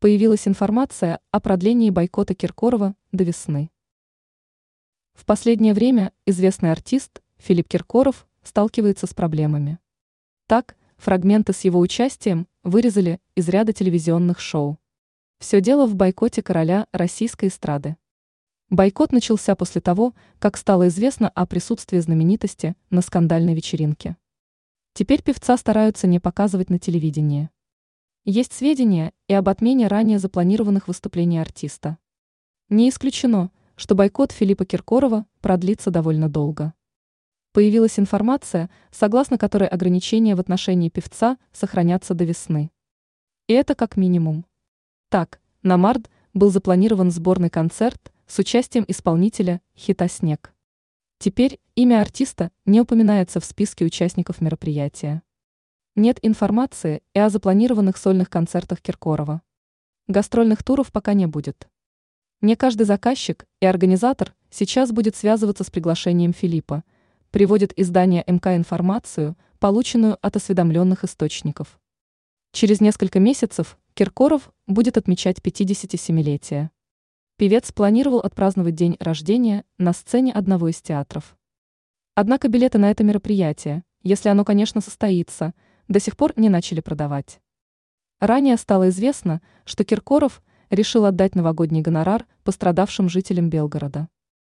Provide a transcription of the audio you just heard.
Появилась информация о продлении бойкота Киркорова до весны. В последнее время известный артист Филипп Киркоров сталкивается с проблемами. Так, фрагменты с его участием вырезали из ряда телевизионных шоу. Все дело в бойкоте короля российской эстрады. Бойкот начался после того, как стало известно о присутствии знаменитости на скандальной вечеринке. Теперь певца стараются не показывать на телевидении. Есть сведения и об отмене ранее запланированных выступлений артиста. Не исключено, что бойкот Филиппа Киркорова продлится довольно долго. Появилась информация, согласно которой ограничения в отношении певца сохранятся до весны. И это как минимум. Так, на март был запланирован сборный концерт с участием исполнителя хита «Снег». Теперь имя артиста не упоминается в списке участников мероприятия. Нет информации и о запланированных сольных концертах Киркорова. Гастрольных туров пока не будет. Не каждый заказчик и организатор сейчас будет связываться с приглашением Филиппа, приводит издание МК информацию, полученную от осведомленных источников. Через несколько месяцев Киркоров будет отмечать 57-летие. Певец планировал отпраздновать день рождения на сцене одного из театров. Однако билеты на это мероприятие, если оно, конечно, состоится – до сих пор не начали продавать. Ранее стало известно, что Киркоров решил отдать новогодний гонорар пострадавшим жителям Белгорода.